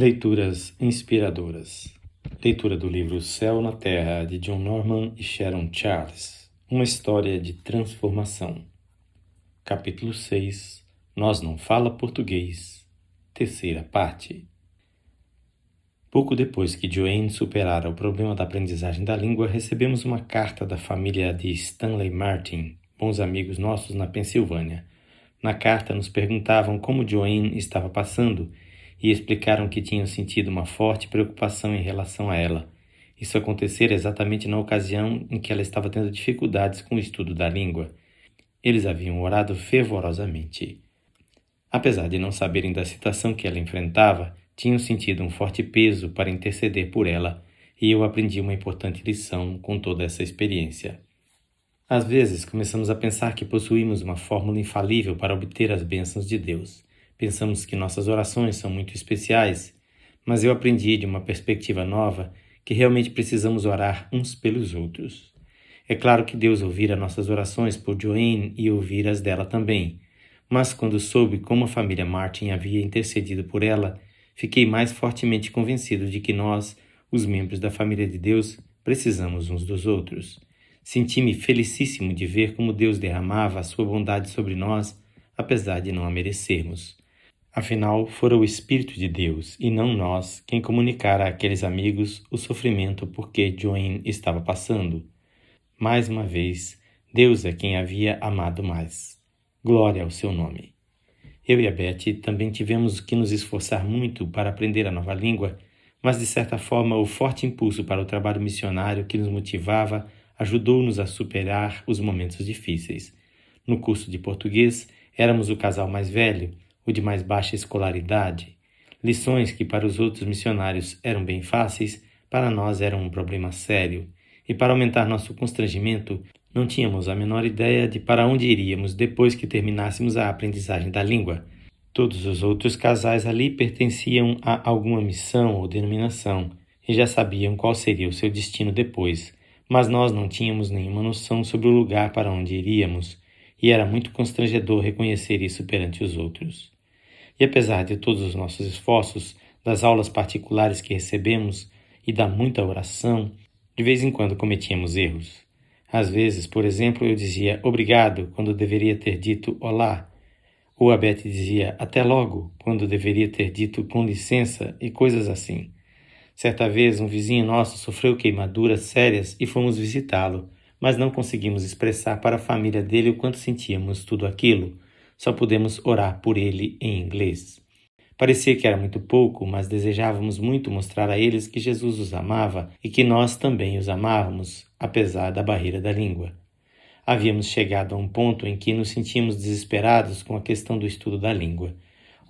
Leituras inspiradoras. Leitura do livro Céu na Terra de John Norman e Sharon Charles. Uma história de transformação. Capítulo 6. Nós não fala português. Terceira parte. Pouco depois que Joanne superara o problema da aprendizagem da língua, recebemos uma carta da família de Stanley Martin, bons amigos nossos na Pensilvânia. Na carta nos perguntavam como Joanne estava passando e explicaram que tinham sentido uma forte preocupação em relação a ela. Isso acontecera exatamente na ocasião em que ela estava tendo dificuldades com o estudo da língua. Eles haviam orado fervorosamente. Apesar de não saberem da situação que ela enfrentava, tinham sentido um forte peso para interceder por ela, e eu aprendi uma importante lição com toda essa experiência. Às vezes, começamos a pensar que possuímos uma fórmula infalível para obter as bênçãos de Deus. Pensamos que nossas orações são muito especiais, mas eu aprendi de uma perspectiva nova que realmente precisamos orar uns pelos outros. É claro que Deus ouvira nossas orações por Joanne e ouvir as dela também, mas quando soube como a família Martin havia intercedido por ela, fiquei mais fortemente convencido de que nós, os membros da família de Deus, precisamos uns dos outros. Senti-me felicíssimo de ver como Deus derramava a sua bondade sobre nós, apesar de não a merecermos. Afinal, fora o Espírito de Deus e não nós quem comunicara àqueles amigos o sofrimento por que Joanne estava passando. Mais uma vez, Deus é quem havia amado mais. Glória ao seu nome. Eu e a Betty também tivemos que nos esforçar muito para aprender a nova língua, mas de certa forma o forte impulso para o trabalho missionário que nos motivava ajudou-nos a superar os momentos difíceis. No curso de português, éramos o casal mais velho o de mais baixa escolaridade, lições que para os outros missionários eram bem fáceis, para nós eram um problema sério, e para aumentar nosso constrangimento, não tínhamos a menor ideia de para onde iríamos depois que terminássemos a aprendizagem da língua. Todos os outros casais ali pertenciam a alguma missão ou denominação e já sabiam qual seria o seu destino depois, mas nós não tínhamos nenhuma noção sobre o lugar para onde iríamos e era muito constrangedor reconhecer isso perante os outros. E apesar de todos os nossos esforços, das aulas particulares que recebemos e da muita oração, de vez em quando cometíamos erros. Às vezes, por exemplo, eu dizia obrigado quando deveria ter dito olá, ou a Beth dizia até logo quando deveria ter dito com licença e coisas assim. Certa vez, um vizinho nosso sofreu queimaduras sérias e fomos visitá-lo mas não conseguimos expressar para a família dele o quanto sentíamos tudo aquilo. Só pudemos orar por ele em inglês. Parecia que era muito pouco, mas desejávamos muito mostrar a eles que Jesus os amava e que nós também os amávamos, apesar da barreira da língua. Havíamos chegado a um ponto em que nos sentíamos desesperados com a questão do estudo da língua.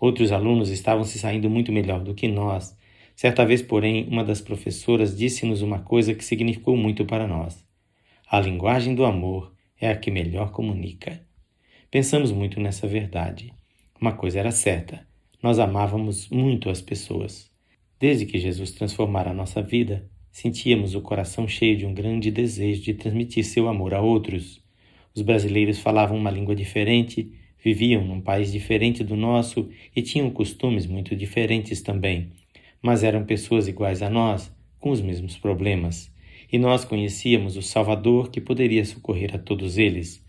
Outros alunos estavam se saindo muito melhor do que nós. Certa vez, porém, uma das professoras disse-nos uma coisa que significou muito para nós. A linguagem do amor é a que melhor comunica. Pensamos muito nessa verdade. Uma coisa era certa: nós amávamos muito as pessoas. Desde que Jesus transformara a nossa vida, sentíamos o coração cheio de um grande desejo de transmitir seu amor a outros. Os brasileiros falavam uma língua diferente, viviam num país diferente do nosso e tinham costumes muito diferentes também, mas eram pessoas iguais a nós, com os mesmos problemas e nós conhecíamos o Salvador que poderia socorrer a todos eles.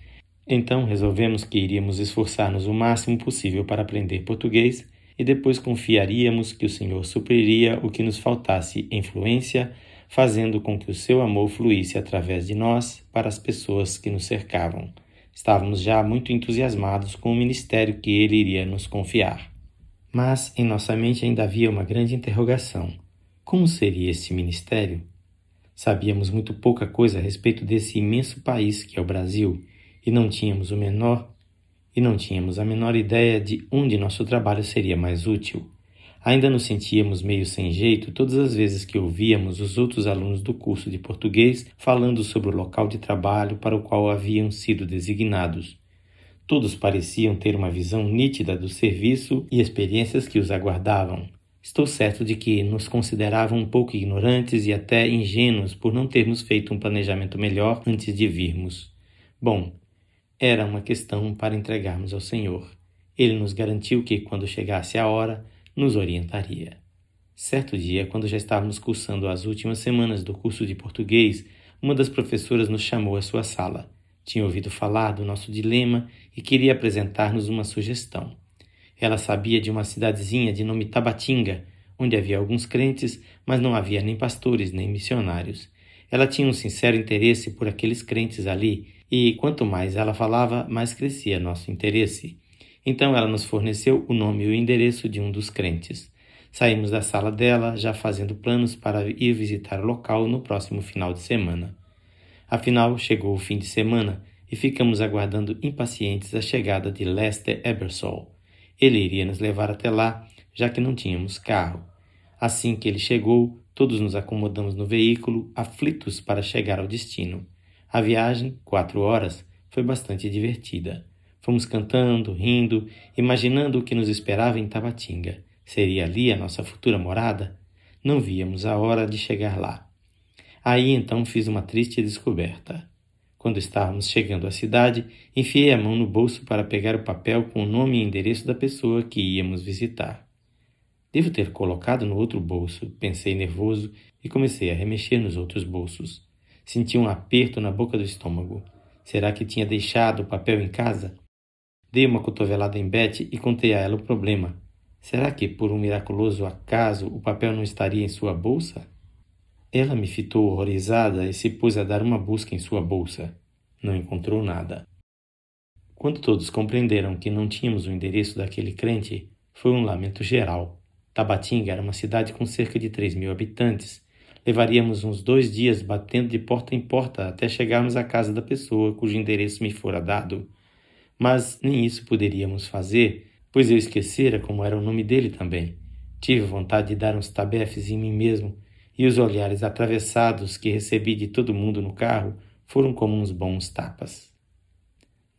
Então resolvemos que iríamos esforçar-nos o máximo possível para aprender português e depois confiaríamos que o Senhor supriria o que nos faltasse influência, fazendo com que o seu amor fluísse através de nós para as pessoas que nos cercavam. Estávamos já muito entusiasmados com o ministério que ele iria nos confiar. Mas em nossa mente ainda havia uma grande interrogação: como seria esse ministério? Sabíamos muito pouca coisa a respeito desse imenso país que é o Brasil e não tínhamos o menor e não tínhamos a menor ideia de onde nosso trabalho seria mais útil. Ainda nos sentíamos meio sem jeito todas as vezes que ouvíamos os outros alunos do curso de português falando sobre o local de trabalho para o qual haviam sido designados. Todos pareciam ter uma visão nítida do serviço e experiências que os aguardavam. Estou certo de que nos consideravam um pouco ignorantes e até ingênuos por não termos feito um planejamento melhor antes de virmos. Bom, era uma questão para entregarmos ao Senhor. Ele nos garantiu que, quando chegasse a hora, nos orientaria. Certo dia, quando já estávamos cursando as últimas semanas do curso de português, uma das professoras nos chamou à sua sala. Tinha ouvido falar do nosso dilema e queria apresentar-nos uma sugestão. Ela sabia de uma cidadezinha de nome Tabatinga, onde havia alguns crentes, mas não havia nem pastores nem missionários. Ela tinha um sincero interesse por aqueles crentes ali, e quanto mais ela falava, mais crescia nosso interesse. Então ela nos forneceu o nome e o endereço de um dos crentes. Saímos da sala dela, já fazendo planos para ir visitar o local no próximo final de semana. Afinal, chegou o fim de semana e ficamos aguardando impacientes a chegada de Lester Ebersol. Ele iria nos levar até lá, já que não tínhamos carro. Assim que ele chegou, todos nos acomodamos no veículo, aflitos para chegar ao destino. A viagem, quatro horas, foi bastante divertida. Fomos cantando, rindo, imaginando o que nos esperava em Tabatinga. Seria ali a nossa futura morada? Não víamos a hora de chegar lá. Aí então fiz uma triste descoberta. Quando estávamos chegando à cidade, enfiei a mão no bolso para pegar o papel com o nome e endereço da pessoa que íamos visitar. Devo ter colocado no outro bolso, pensei nervoso e comecei a remexer nos outros bolsos. Senti um aperto na boca do estômago. Será que tinha deixado o papel em casa? Dei uma cotovelada em Betty e contei a ela o problema. Será que, por um miraculoso acaso, o papel não estaria em sua bolsa? Ela me fitou horrorizada e se pôs a dar uma busca em sua bolsa. Não encontrou nada. Quando todos compreenderam que não tínhamos o endereço daquele crente, foi um lamento geral. Tabatinga era uma cidade com cerca de três mil habitantes. Levaríamos uns dois dias batendo de porta em porta até chegarmos à casa da pessoa cujo endereço me fora dado. Mas nem isso poderíamos fazer, pois eu esquecera como era o nome dele também. Tive vontade de dar uns tabefes em mim mesmo, e os olhares atravessados que recebi de todo mundo no carro foram como uns bons tapas.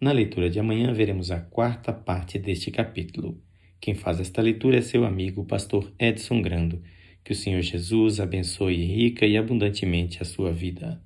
Na leitura de amanhã veremos a quarta parte deste capítulo. Quem faz esta leitura é seu amigo, o pastor Edson Grando. Que o Senhor Jesus abençoe rica e abundantemente a sua vida.